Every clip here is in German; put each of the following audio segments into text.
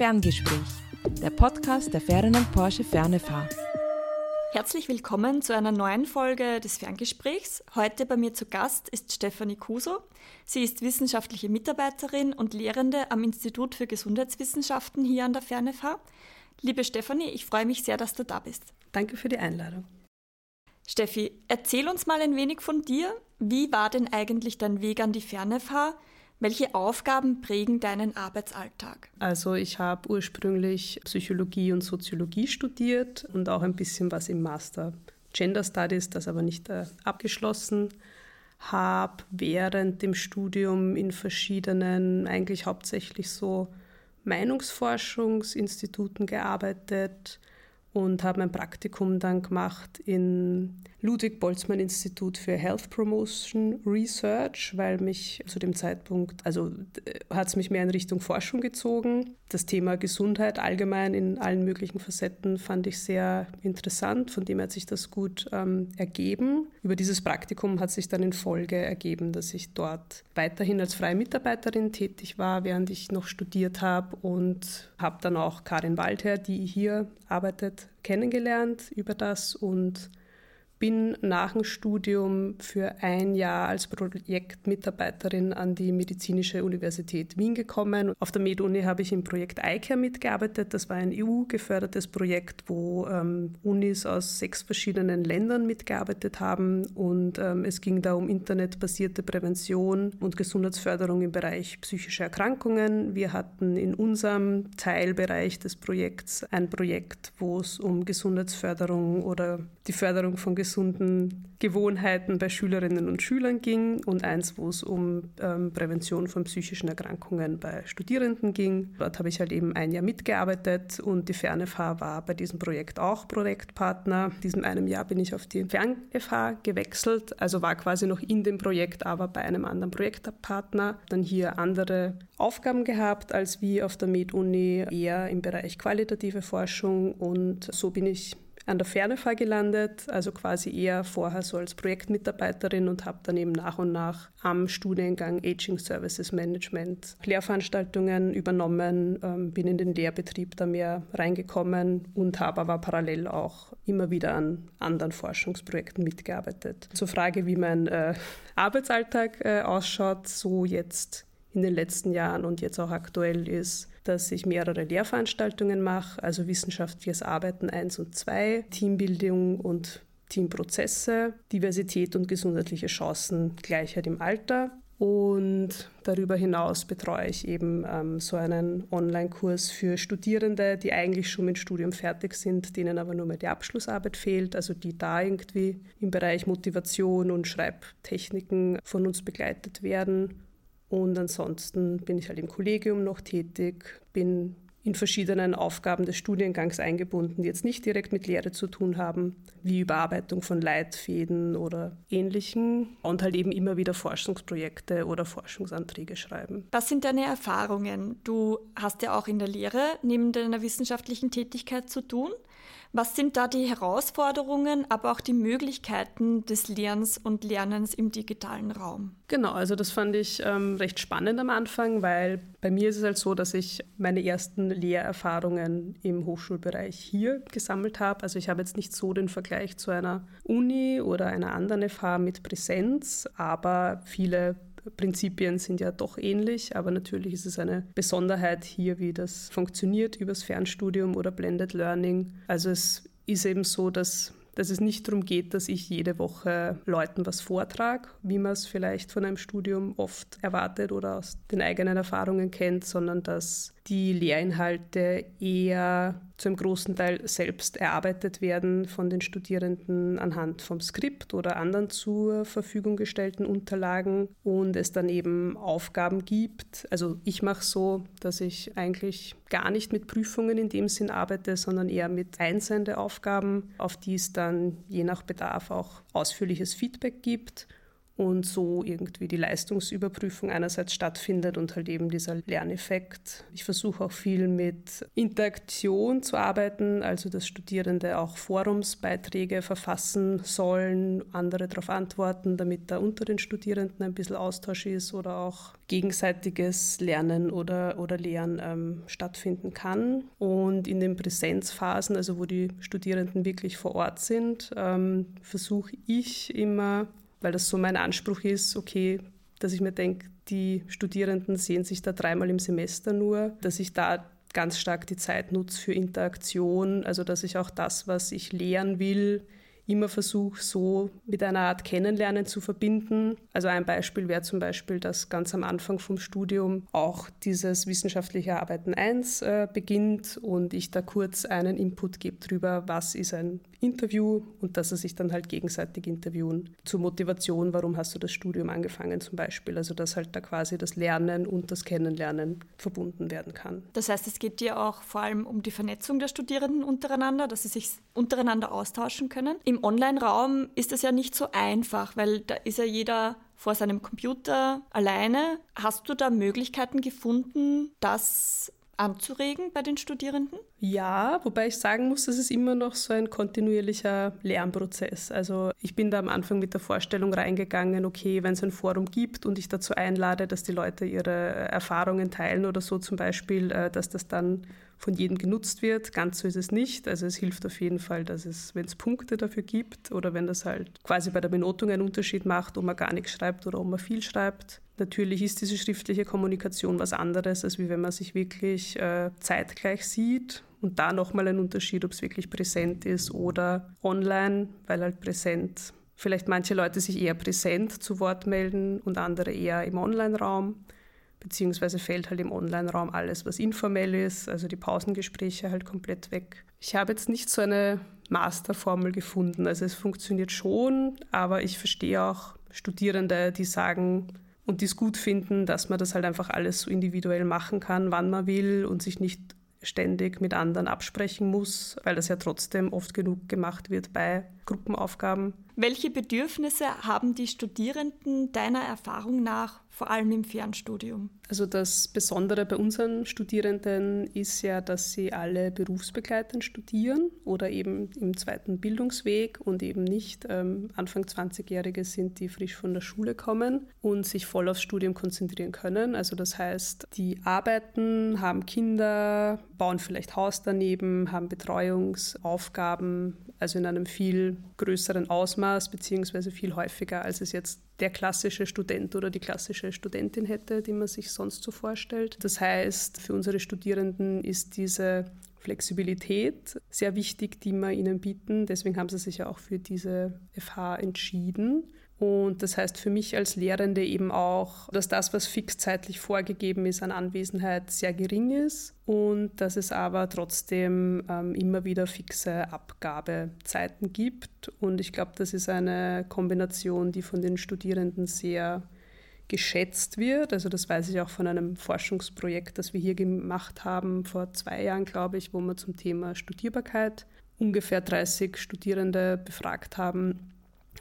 Ferngespräch, der Podcast der Ferdinand Porsche Fernefahr. Herzlich willkommen zu einer neuen Folge des Ferngesprächs. Heute bei mir zu Gast ist Stefanie Kuso. Sie ist wissenschaftliche Mitarbeiterin und Lehrende am Institut für Gesundheitswissenschaften hier an der Fernefahr. Liebe Stefanie, ich freue mich sehr, dass du da bist. Danke für die Einladung. Steffi, erzähl uns mal ein wenig von dir. Wie war denn eigentlich dein Weg an die Fernefahr? Welche Aufgaben prägen deinen Arbeitsalltag? Also ich habe ursprünglich Psychologie und Soziologie studiert und auch ein bisschen was im Master Gender Studies, das aber nicht äh, abgeschlossen. Habe während dem Studium in verschiedenen, eigentlich hauptsächlich so Meinungsforschungsinstituten gearbeitet und habe mein Praktikum dann gemacht in Ludwig Boltzmann Institut für Health Promotion Research, weil mich zu dem Zeitpunkt, also hat es mich mehr in Richtung Forschung gezogen. Das Thema Gesundheit allgemein in allen möglichen Facetten fand ich sehr interessant, von dem hat sich das gut ähm, ergeben. Über dieses Praktikum hat sich dann in Folge ergeben, dass ich dort weiterhin als freie Mitarbeiterin tätig war, während ich noch studiert habe und habe dann auch Karin Waldherr, die hier arbeitet, kennengelernt über das und bin nach dem Studium für ein Jahr als Projektmitarbeiterin an die Medizinische Universität Wien gekommen. Auf der MedUni habe ich im Projekt iCare mitgearbeitet. Das war ein EU-gefördertes Projekt, wo ähm, Unis aus sechs verschiedenen Ländern mitgearbeitet haben. Und ähm, es ging da um internetbasierte Prävention und Gesundheitsförderung im Bereich psychischer Erkrankungen. Wir hatten in unserem Teilbereich des Projekts ein Projekt, wo es um Gesundheitsförderung oder die Förderung von gesunden Gewohnheiten bei Schülerinnen und Schülern ging und eins, wo es um ähm, Prävention von psychischen Erkrankungen bei Studierenden ging. Dort habe ich halt eben ein Jahr mitgearbeitet und die FernFH war bei diesem Projekt auch Projektpartner. In diesem einem Jahr bin ich auf die FernFH gewechselt, also war quasi noch in dem Projekt, aber bei einem anderen Projektpartner. Dann hier andere Aufgaben gehabt als wie auf der Med-Uni, eher im Bereich qualitative Forschung und so bin ich an der Fernefahr gelandet, also quasi eher vorher so als Projektmitarbeiterin und habe dann eben nach und nach am Studiengang Aging Services Management Lehrveranstaltungen übernommen, ähm, bin in den Lehrbetrieb da mehr reingekommen und habe aber parallel auch immer wieder an anderen Forschungsprojekten mitgearbeitet. Zur Frage, wie mein äh, Arbeitsalltag äh, ausschaut, so jetzt in den letzten Jahren und jetzt auch aktuell ist, dass ich mehrere Lehrveranstaltungen mache, also wissenschaftliches Arbeiten 1 und 2, Teambildung und Teamprozesse, Diversität und gesundheitliche Chancen, Gleichheit im Alter. Und darüber hinaus betreue ich eben ähm, so einen Online-Kurs für Studierende, die eigentlich schon mit Studium fertig sind, denen aber nur mehr die Abschlussarbeit fehlt, also die da irgendwie im Bereich Motivation und Schreibtechniken von uns begleitet werden. Und ansonsten bin ich halt im Kollegium noch tätig, bin in verschiedenen Aufgaben des Studiengangs eingebunden, die jetzt nicht direkt mit Lehre zu tun haben, wie Überarbeitung von Leitfäden oder ähnlichen und halt eben immer wieder Forschungsprojekte oder Forschungsanträge schreiben. Was sind deine Erfahrungen? Du hast ja auch in der Lehre neben deiner wissenschaftlichen Tätigkeit zu tun. Was sind da die Herausforderungen, aber auch die Möglichkeiten des Lernens und Lernens im digitalen Raum? Genau, also das fand ich ähm, recht spannend am Anfang, weil bei mir ist es halt so, dass ich meine ersten Lehrerfahrungen im Hochschulbereich hier gesammelt habe. Also ich habe jetzt nicht so den Vergleich zu einer Uni oder einer anderen FH mit Präsenz, aber viele Prinzipien sind ja doch ähnlich, aber natürlich ist es eine Besonderheit hier, wie das funktioniert übers Fernstudium oder Blended Learning. Also es ist eben so, dass dass es nicht darum geht, dass ich jede Woche Leuten was vortrage, wie man es vielleicht von einem Studium oft erwartet oder aus den eigenen Erfahrungen kennt, sondern dass die Lehrinhalte eher zu einem großen Teil selbst erarbeitet werden von den Studierenden anhand vom Skript oder anderen zur Verfügung gestellten Unterlagen und es dann eben Aufgaben gibt. Also ich mache so, dass ich eigentlich gar nicht mit Prüfungen in dem Sinn arbeite, sondern eher mit einzelnen Aufgaben, auf die es dann je nach Bedarf auch ausführliches Feedback gibt und so irgendwie die Leistungsüberprüfung einerseits stattfindet und halt eben dieser Lerneffekt. Ich versuche auch viel mit Interaktion zu arbeiten, also dass Studierende auch Forumsbeiträge verfassen sollen, andere darauf antworten, damit da unter den Studierenden ein bisschen Austausch ist oder auch gegenseitiges Lernen oder, oder Lehren ähm, stattfinden kann. Und in den Präsenzphasen, also wo die Studierenden wirklich vor Ort sind, ähm, versuche ich immer, weil das so mein Anspruch ist, okay, dass ich mir denke, die Studierenden sehen sich da dreimal im Semester nur, dass ich da ganz stark die Zeit nutze für Interaktion, also dass ich auch das, was ich lehren will, immer versuche, so mit einer Art Kennenlernen zu verbinden. Also ein Beispiel wäre zum Beispiel, dass ganz am Anfang vom Studium auch dieses wissenschaftliche Arbeiten 1 äh, beginnt und ich da kurz einen Input gebe darüber, was ist ein Interview und dass sie sich dann halt gegenseitig interviewen. Zur Motivation, warum hast du das Studium angefangen zum Beispiel. Also dass halt da quasi das Lernen und das Kennenlernen verbunden werden kann. Das heißt, es geht dir auch vor allem um die Vernetzung der Studierenden untereinander, dass sie sich untereinander austauschen können. Im Online-Raum ist das ja nicht so einfach, weil da ist ja jeder vor seinem Computer alleine. Hast du da Möglichkeiten gefunden, das anzuregen bei den Studierenden? Ja, wobei ich sagen muss, das ist immer noch so ein kontinuierlicher Lernprozess. Also ich bin da am Anfang mit der Vorstellung reingegangen, okay, wenn es ein Forum gibt und ich dazu einlade, dass die Leute ihre Erfahrungen teilen oder so zum Beispiel, äh, dass das dann von jedem genutzt wird. Ganz so ist es nicht. Also es hilft auf jeden Fall, dass es, wenn es Punkte dafür gibt oder wenn das halt quasi bei der Benotung einen Unterschied macht, ob man gar nichts schreibt oder ob man viel schreibt. Natürlich ist diese schriftliche Kommunikation was anderes, als wie wenn man sich wirklich äh, zeitgleich sieht. Und da nochmal ein Unterschied, ob es wirklich präsent ist oder online, weil halt präsent vielleicht manche Leute sich eher präsent zu Wort melden und andere eher im Online-Raum beziehungsweise fällt halt im Online-Raum alles, was informell ist, also die Pausengespräche halt komplett weg. Ich habe jetzt nicht so eine Masterformel gefunden, also es funktioniert schon, aber ich verstehe auch Studierende, die sagen und die es gut finden, dass man das halt einfach alles so individuell machen kann, wann man will und sich nicht ständig mit anderen absprechen muss, weil das ja trotzdem oft genug gemacht wird bei Gruppenaufgaben. Welche Bedürfnisse haben die Studierenden deiner Erfahrung nach vor allem im Fernstudium? Also das Besondere bei unseren Studierenden ist ja, dass sie alle berufsbegleitend studieren oder eben im zweiten Bildungsweg und eben nicht ähm, Anfang 20-Jährige sind, die frisch von der Schule kommen und sich voll aufs Studium konzentrieren können. Also das heißt, die arbeiten, haben Kinder, bauen vielleicht Haus daneben, haben Betreuungsaufgaben, also in einem viel größeren Ausmaß beziehungsweise viel häufiger, als es jetzt der klassische Student oder die klassische Studentin hätte, die man sich sonst so vorstellt. Das heißt, für unsere Studierenden ist diese Flexibilität sehr wichtig, die wir ihnen bieten. Deswegen haben sie sich ja auch für diese FH entschieden. Und das heißt für mich als Lehrende eben auch, dass das, was fix zeitlich vorgegeben ist an Anwesenheit, sehr gering ist und dass es aber trotzdem ähm, immer wieder fixe Abgabezeiten gibt. Und ich glaube, das ist eine Kombination, die von den Studierenden sehr geschätzt wird. Also das weiß ich auch von einem Forschungsprojekt, das wir hier gemacht haben vor zwei Jahren, glaube ich, wo wir zum Thema Studierbarkeit ungefähr 30 Studierende befragt haben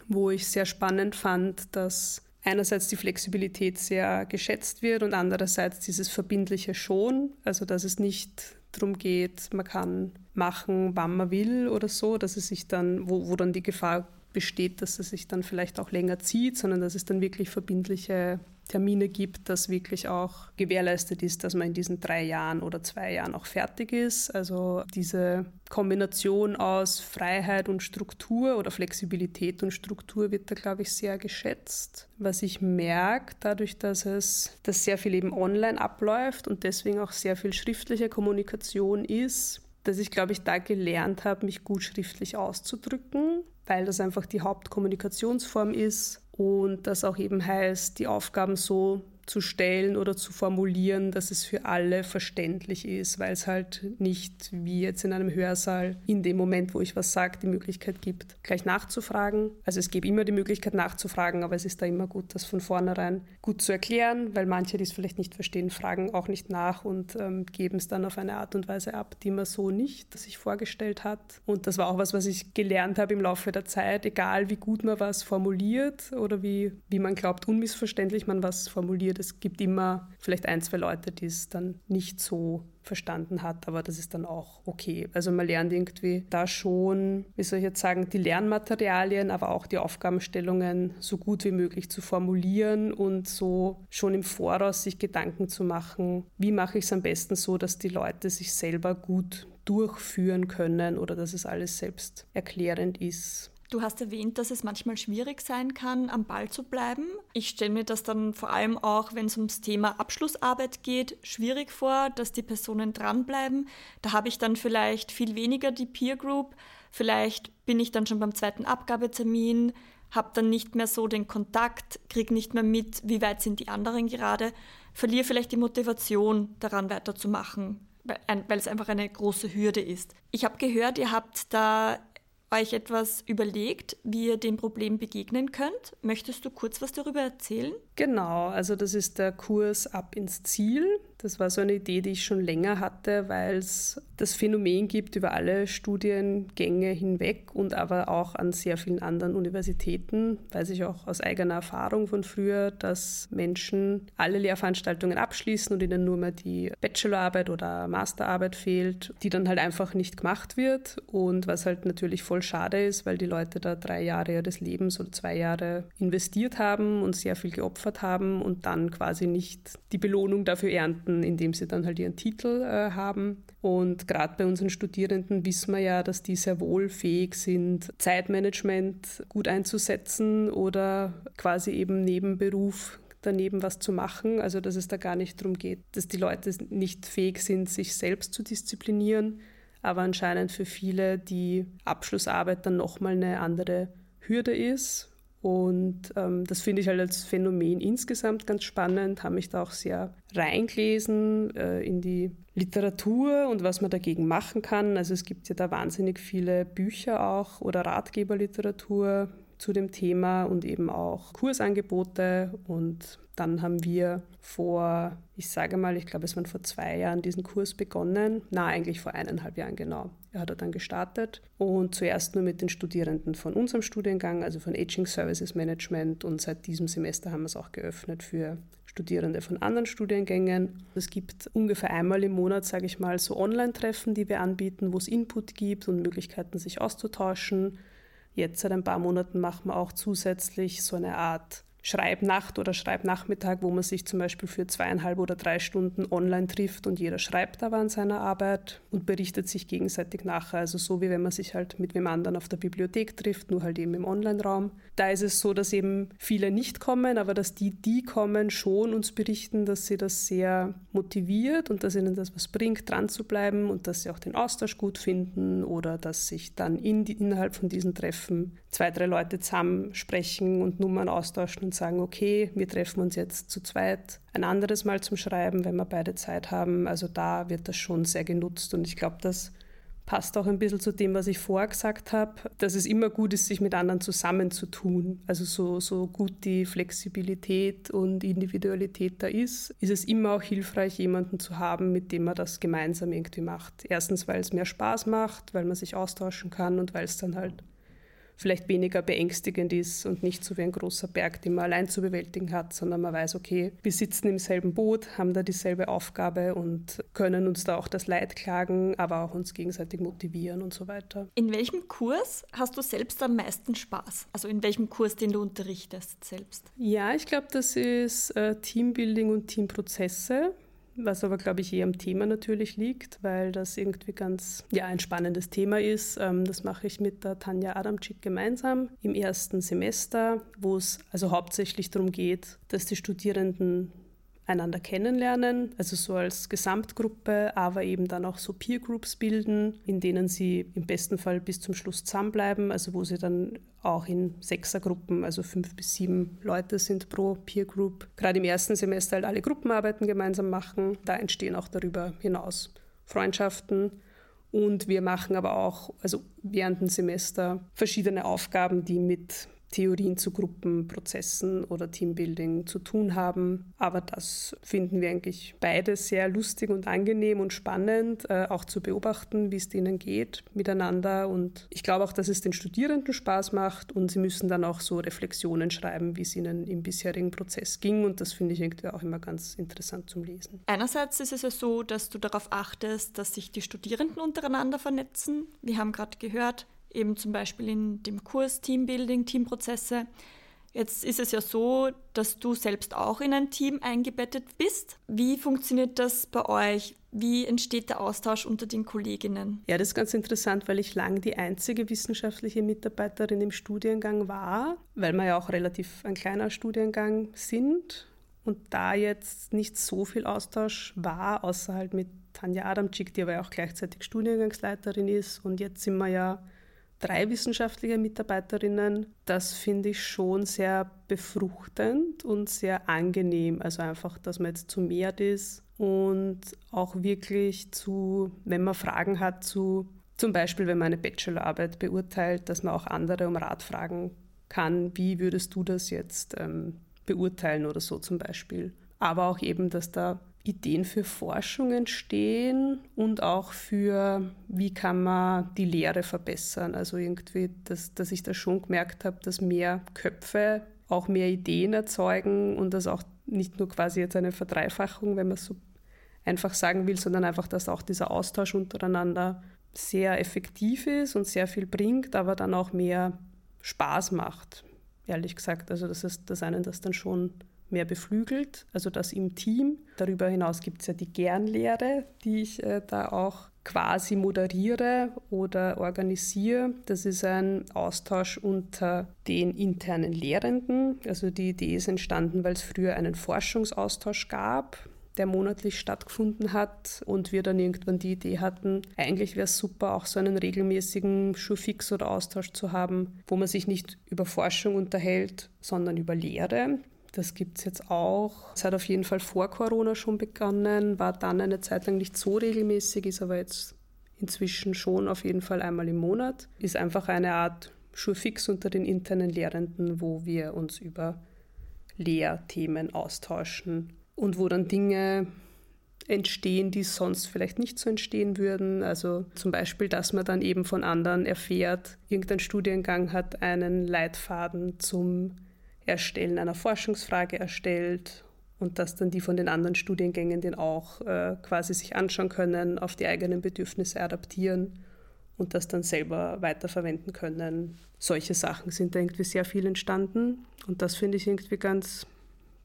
wo ich sehr spannend fand, dass einerseits die Flexibilität sehr geschätzt wird und andererseits dieses Verbindliche schon, also dass es nicht darum geht, man kann machen, wann man will oder so, dass es sich dann, wo, wo dann die Gefahr besteht, dass es sich dann vielleicht auch länger zieht, sondern dass es dann wirklich verbindliche Termine gibt, dass wirklich auch gewährleistet ist, dass man in diesen drei Jahren oder zwei Jahren auch fertig ist. Also diese Kombination aus Freiheit und Struktur oder Flexibilität und Struktur wird da, glaube ich, sehr geschätzt. Was ich merke, dadurch, dass es dass sehr viel eben online abläuft und deswegen auch sehr viel schriftliche Kommunikation ist, dass ich, glaube ich, da gelernt habe, mich gut schriftlich auszudrücken, weil das einfach die Hauptkommunikationsform ist und das auch eben heißt, die Aufgaben so zu stellen oder zu formulieren, dass es für alle verständlich ist, weil es halt nicht wie jetzt in einem Hörsaal in dem Moment, wo ich was sage, die Möglichkeit gibt, gleich nachzufragen. Also es gibt immer die Möglichkeit nachzufragen, aber es ist da immer gut, das von vornherein gut zu erklären, weil manche, die es vielleicht nicht verstehen, fragen auch nicht nach und ähm, geben es dann auf eine Art und Weise ab, die man so nicht sich vorgestellt hat. Und das war auch was, was ich gelernt habe im Laufe der Zeit, egal wie gut man was formuliert oder wie, wie man glaubt, unmissverständlich man was formuliert es gibt immer vielleicht ein, zwei Leute, die es dann nicht so verstanden hat, aber das ist dann auch okay. Also man lernt irgendwie da schon, wie soll ich jetzt sagen, die Lernmaterialien, aber auch die Aufgabenstellungen so gut wie möglich zu formulieren und so schon im Voraus sich Gedanken zu machen, wie mache ich es am besten so, dass die Leute sich selber gut durchführen können oder dass es alles selbst erklärend ist. Du hast erwähnt, dass es manchmal schwierig sein kann, am Ball zu bleiben. Ich stelle mir das dann vor allem auch, wenn es ums Thema Abschlussarbeit geht, schwierig vor, dass die Personen dranbleiben. Da habe ich dann vielleicht viel weniger die Peer Group. Vielleicht bin ich dann schon beim zweiten Abgabetermin, habe dann nicht mehr so den Kontakt, kriege nicht mehr mit, wie weit sind die anderen gerade, verliere vielleicht die Motivation, daran weiterzumachen, weil es einfach eine große Hürde ist. Ich habe gehört, ihr habt da euch etwas überlegt, wie ihr dem Problem begegnen könnt. Möchtest du kurz was darüber erzählen? Genau, also das ist der Kurs Ab ins Ziel. Das war so eine Idee, die ich schon länger hatte, weil es das Phänomen gibt über alle Studiengänge hinweg und aber auch an sehr vielen anderen Universitäten, weiß ich auch aus eigener Erfahrung von früher, dass Menschen alle Lehrveranstaltungen abschließen und ihnen nur mehr die Bachelorarbeit oder Masterarbeit fehlt, die dann halt einfach nicht gemacht wird und was halt natürlich voll schade ist, weil die Leute da drei Jahre ihres Lebens oder zwei Jahre investiert haben und sehr viel geopfert haben und dann quasi nicht die Belohnung dafür ernten Monaten, in dem sie dann halt ihren Titel äh, haben. Und gerade bei unseren Studierenden wissen wir ja, dass die sehr wohl fähig sind, Zeitmanagement gut einzusetzen oder quasi eben neben Beruf daneben was zu machen. Also dass es da gar nicht darum geht, dass die Leute nicht fähig sind, sich selbst zu disziplinieren. Aber anscheinend für viele die Abschlussarbeit dann nochmal eine andere Hürde ist und ähm, das finde ich halt als Phänomen insgesamt ganz spannend, habe mich da auch sehr reingelesen äh, in die Literatur und was man dagegen machen kann. Also es gibt ja da wahnsinnig viele Bücher auch oder Ratgeberliteratur zu dem Thema und eben auch Kursangebote. Und dann haben wir vor, ich sage mal, ich glaube, es waren vor zwei Jahren diesen Kurs begonnen. Na, eigentlich vor eineinhalb Jahren genau. Er hat er dann gestartet und zuerst nur mit den Studierenden von unserem Studiengang, also von Aging Services Management und seit diesem Semester haben wir es auch geöffnet für Studierende von anderen Studiengängen. Es gibt ungefähr einmal im Monat, sage ich mal, so Online-Treffen, die wir anbieten, wo es Input gibt und Möglichkeiten, sich auszutauschen. Jetzt seit ein paar Monaten machen wir auch zusätzlich so eine Art Schreibnacht oder Schreibnachmittag, wo man sich zum Beispiel für zweieinhalb oder drei Stunden online trifft und jeder schreibt aber an seiner Arbeit und berichtet sich gegenseitig nachher. Also so wie wenn man sich halt mit wem anderen auf der Bibliothek trifft, nur halt eben im Online-Raum. Da ist es so, dass eben viele nicht kommen, aber dass die, die kommen, schon uns berichten, dass sie das sehr motiviert und dass ihnen das was bringt, dran zu bleiben und dass sie auch den Austausch gut finden oder dass sich dann in die, innerhalb von diesen Treffen zwei, drei Leute zusammen sprechen und Nummern austauschen und sagen, okay, wir treffen uns jetzt zu zweit ein anderes Mal zum Schreiben, wenn wir beide Zeit haben. Also da wird das schon sehr genutzt und ich glaube, das passt auch ein bisschen zu dem, was ich vorher gesagt habe, dass es immer gut ist, sich mit anderen zusammenzutun. Also so, so gut die Flexibilität und Individualität da ist, ist es immer auch hilfreich, jemanden zu haben, mit dem man das gemeinsam irgendwie macht. Erstens, weil es mehr Spaß macht, weil man sich austauschen kann und weil es dann halt vielleicht weniger beängstigend ist und nicht so wie ein großer Berg, den man allein zu bewältigen hat, sondern man weiß, okay, wir sitzen im selben Boot, haben da dieselbe Aufgabe und können uns da auch das Leid klagen, aber auch uns gegenseitig motivieren und so weiter. In welchem Kurs hast du selbst am meisten Spaß? Also in welchem Kurs, den du unterrichtest selbst? Ja, ich glaube, das ist äh, Teambuilding und Teamprozesse was aber, glaube ich, eher am Thema natürlich liegt, weil das irgendwie ganz ja, ein spannendes Thema ist. Ähm, das mache ich mit der Tanja Adamczyk gemeinsam im ersten Semester, wo es also hauptsächlich darum geht, dass die Studierenden einander kennenlernen, also so als Gesamtgruppe, aber eben dann auch so Peer Groups bilden, in denen sie im besten Fall bis zum Schluss zusammenbleiben, also wo sie dann auch in Sechsergruppen, also fünf bis sieben Leute sind pro Peer Group. Gerade im ersten Semester halt alle Gruppenarbeiten gemeinsam machen. Da entstehen auch darüber hinaus Freundschaften. Und wir machen aber auch, also während dem Semester, verschiedene Aufgaben, die mit Theorien zu Gruppenprozessen oder Teambuilding zu tun haben. Aber das finden wir eigentlich beide sehr lustig und angenehm und spannend, äh, auch zu beobachten, wie es denen geht miteinander. Und ich glaube auch, dass es den Studierenden Spaß macht und sie müssen dann auch so Reflexionen schreiben, wie es ihnen im bisherigen Prozess ging. Und das finde ich irgendwie auch immer ganz interessant zum Lesen. Einerseits ist es ja so, dass du darauf achtest, dass sich die Studierenden untereinander vernetzen. Wir haben gerade gehört, eben zum Beispiel in dem Kurs Teambuilding, Teamprozesse. Jetzt ist es ja so, dass du selbst auch in ein Team eingebettet bist. Wie funktioniert das bei euch? Wie entsteht der Austausch unter den Kolleginnen? Ja, das ist ganz interessant, weil ich lange die einzige wissenschaftliche Mitarbeiterin im Studiengang war, weil wir ja auch relativ ein kleiner Studiengang sind und da jetzt nicht so viel Austausch war, außer halt mit Tanja Adamczyk, die aber ja auch gleichzeitig Studiengangsleiterin ist. Und jetzt sind wir ja drei wissenschaftliche Mitarbeiterinnen. Das finde ich schon sehr befruchtend und sehr angenehm. Also einfach, dass man jetzt zu mehr ist und auch wirklich zu, wenn man Fragen hat zu, zum Beispiel, wenn man eine Bachelorarbeit beurteilt, dass man auch andere um Rat fragen kann, wie würdest du das jetzt ähm, beurteilen oder so zum Beispiel. Aber auch eben, dass da Ideen für Forschung entstehen und auch für, wie kann man die Lehre verbessern. Also irgendwie, dass, dass ich da schon gemerkt habe, dass mehr Köpfe auch mehr Ideen erzeugen und das auch nicht nur quasi jetzt eine Verdreifachung, wenn man so einfach sagen will, sondern einfach, dass auch dieser Austausch untereinander sehr effektiv ist und sehr viel bringt, aber dann auch mehr Spaß macht, ehrlich gesagt. Also das ist das einen das dann schon mehr beflügelt, also das im Team. Darüber hinaus gibt es ja die Gernlehre, die ich äh, da auch quasi moderiere oder organisiere. Das ist ein Austausch unter den internen Lehrenden. Also die Idee ist entstanden, weil es früher einen Forschungsaustausch gab der monatlich stattgefunden hat und wir dann irgendwann die Idee hatten, eigentlich wäre es super, auch so einen regelmäßigen Schulfix oder Austausch zu haben, wo man sich nicht über Forschung unterhält, sondern über Lehre. Das gibt es jetzt auch. Es hat auf jeden Fall vor Corona schon begonnen, war dann eine Zeit lang nicht so regelmäßig, ist aber jetzt inzwischen schon auf jeden Fall einmal im Monat. Ist einfach eine Art Schulfix unter den internen Lehrenden, wo wir uns über Lehrthemen austauschen und wo dann Dinge entstehen, die sonst vielleicht nicht so entstehen würden. Also zum Beispiel, dass man dann eben von anderen erfährt, irgendein Studiengang hat einen Leitfaden zum Erstellen einer Forschungsfrage erstellt und dass dann die von den anderen Studiengängen den auch äh, quasi sich anschauen können, auf die eigenen Bedürfnisse adaptieren und das dann selber weiterverwenden können. Solche Sachen sind da irgendwie sehr viel entstanden und das finde ich irgendwie ganz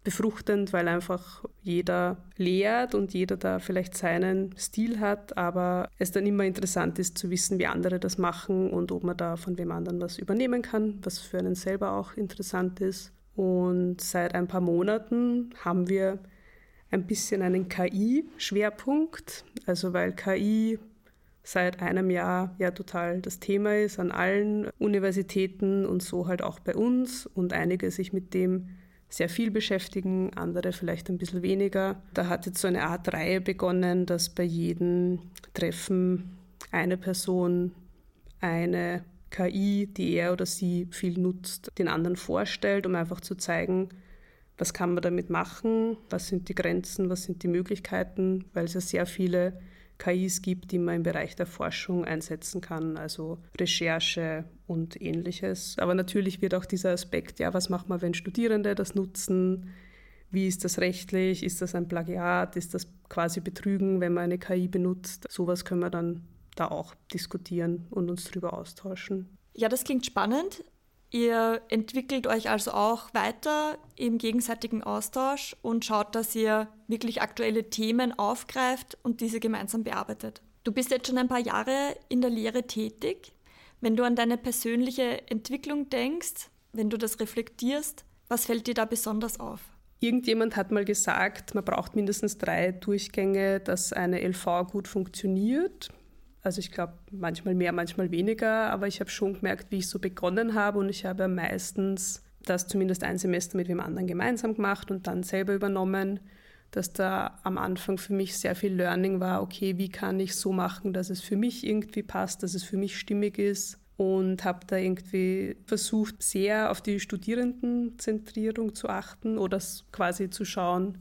befruchtend, weil einfach jeder lehrt und jeder da vielleicht seinen Stil hat, aber es dann immer interessant ist zu wissen, wie andere das machen und ob man da von wem anderen was übernehmen kann, was für einen selber auch interessant ist. Und seit ein paar Monaten haben wir ein bisschen einen KI-Schwerpunkt, also weil KI seit einem Jahr ja total das Thema ist an allen Universitäten und so halt auch bei uns und einige sich mit dem sehr viel beschäftigen, andere vielleicht ein bisschen weniger. Da hat jetzt so eine Art Reihe begonnen, dass bei jedem Treffen eine Person eine KI, die er oder sie viel nutzt, den anderen vorstellt, um einfach zu zeigen, was kann man damit machen, was sind die Grenzen, was sind die Möglichkeiten, weil es ja sehr viele KIs gibt, die man im Bereich der Forschung einsetzen kann, also Recherche und ähnliches. Aber natürlich wird auch dieser Aspekt, ja, was macht man, wenn Studierende das nutzen? Wie ist das rechtlich? Ist das ein Plagiat? Ist das quasi Betrügen, wenn man eine KI benutzt? Sowas können wir dann da auch diskutieren und uns darüber austauschen. Ja, das klingt spannend. Ihr entwickelt euch also auch weiter im gegenseitigen Austausch und schaut, dass ihr wirklich aktuelle Themen aufgreift und diese gemeinsam bearbeitet. Du bist jetzt schon ein paar Jahre in der Lehre tätig. Wenn du an deine persönliche Entwicklung denkst, wenn du das reflektierst, was fällt dir da besonders auf? Irgendjemand hat mal gesagt, man braucht mindestens drei Durchgänge, dass eine LV gut funktioniert. Also ich glaube, manchmal mehr, manchmal weniger, aber ich habe schon gemerkt, wie ich so begonnen habe und ich habe meistens das zumindest ein Semester mit wem anderen gemeinsam gemacht und dann selber übernommen, dass da am Anfang für mich sehr viel Learning war, okay, wie kann ich so machen, dass es für mich irgendwie passt, dass es für mich stimmig ist und habe da irgendwie versucht, sehr auf die Studierendenzentrierung zu achten oder quasi zu schauen,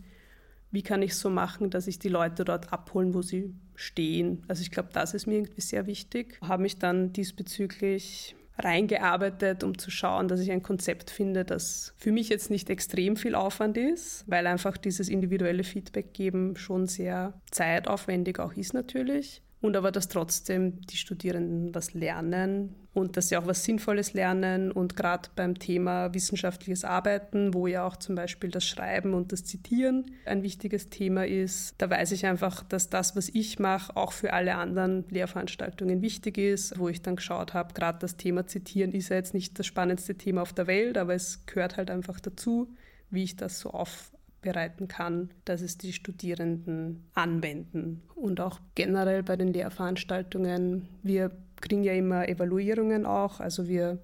wie kann ich so machen, dass ich die Leute dort abholen, wo sie stehen. Also ich glaube, das ist mir irgendwie sehr wichtig. Habe mich dann diesbezüglich reingearbeitet, um zu schauen, dass ich ein Konzept finde, das für mich jetzt nicht extrem viel Aufwand ist, weil einfach dieses individuelle Feedback geben schon sehr zeitaufwendig auch ist natürlich und aber dass trotzdem die Studierenden was lernen und dass sie auch was Sinnvolles lernen und gerade beim Thema wissenschaftliches Arbeiten, wo ja auch zum Beispiel das Schreiben und das Zitieren ein wichtiges Thema ist, da weiß ich einfach, dass das, was ich mache, auch für alle anderen Lehrveranstaltungen wichtig ist, wo ich dann geschaut habe, gerade das Thema Zitieren ist ja jetzt nicht das spannendste Thema auf der Welt, aber es gehört halt einfach dazu, wie ich das so auf, bereiten kann, dass es die Studierenden anwenden. Und auch generell bei den Lehrveranstaltungen, wir kriegen ja immer Evaluierungen auch, also wir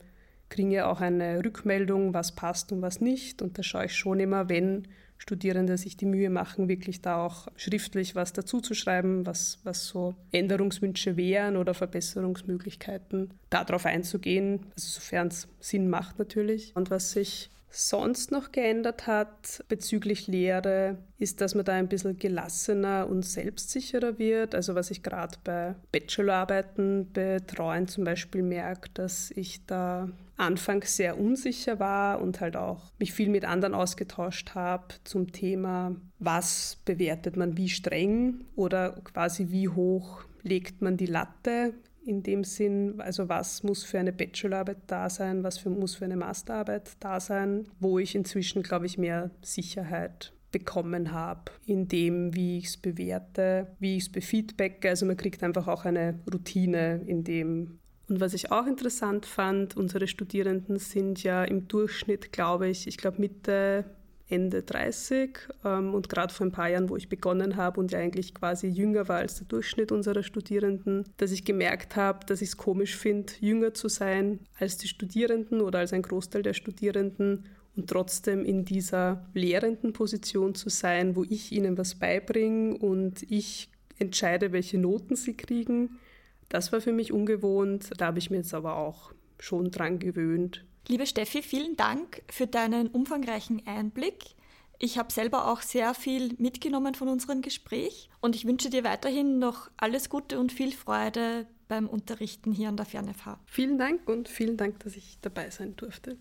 kriegen ja auch eine Rückmeldung, was passt und was nicht. Und da schaue ich schon immer, wenn Studierende sich die Mühe machen, wirklich da auch schriftlich was dazu zu schreiben, was, was so Änderungswünsche wären oder Verbesserungsmöglichkeiten, darauf einzugehen, also sofern es Sinn macht natürlich. Und was sich sonst noch geändert hat bezüglich Lehre, ist, dass man da ein bisschen gelassener und selbstsicherer wird. Also was ich gerade bei Bachelorarbeiten betreuen zum Beispiel merke, dass ich da anfangs sehr unsicher war und halt auch mich viel mit anderen ausgetauscht habe zum Thema, was bewertet man wie streng oder quasi wie hoch legt man die Latte in dem Sinn, also was muss für eine Bachelorarbeit da sein, was für, muss für eine Masterarbeit da sein, wo ich inzwischen, glaube ich, mehr Sicherheit bekommen habe, in dem, wie ich es bewerte, wie ich es befeedbacke. Also man kriegt einfach auch eine Routine in dem. Und was ich auch interessant fand, unsere Studierenden sind ja im Durchschnitt, glaube ich, ich glaube Mitte Ende 30 ähm, und gerade vor ein paar Jahren, wo ich begonnen habe und ja eigentlich quasi jünger war als der Durchschnitt unserer Studierenden, dass ich gemerkt habe, dass ich es komisch finde, jünger zu sein als die Studierenden oder als ein Großteil der Studierenden und trotzdem in dieser lehrenden Position zu sein, wo ich ihnen was beibringe und ich entscheide, welche Noten sie kriegen. Das war für mich ungewohnt. Da habe ich mir jetzt aber auch schon dran gewöhnt. Liebe Steffi, vielen Dank für deinen umfangreichen Einblick. Ich habe selber auch sehr viel mitgenommen von unserem Gespräch und ich wünsche dir weiterhin noch alles Gute und viel Freude beim Unterrichten hier an der FernFH. Vielen Dank und vielen Dank, dass ich dabei sein durfte.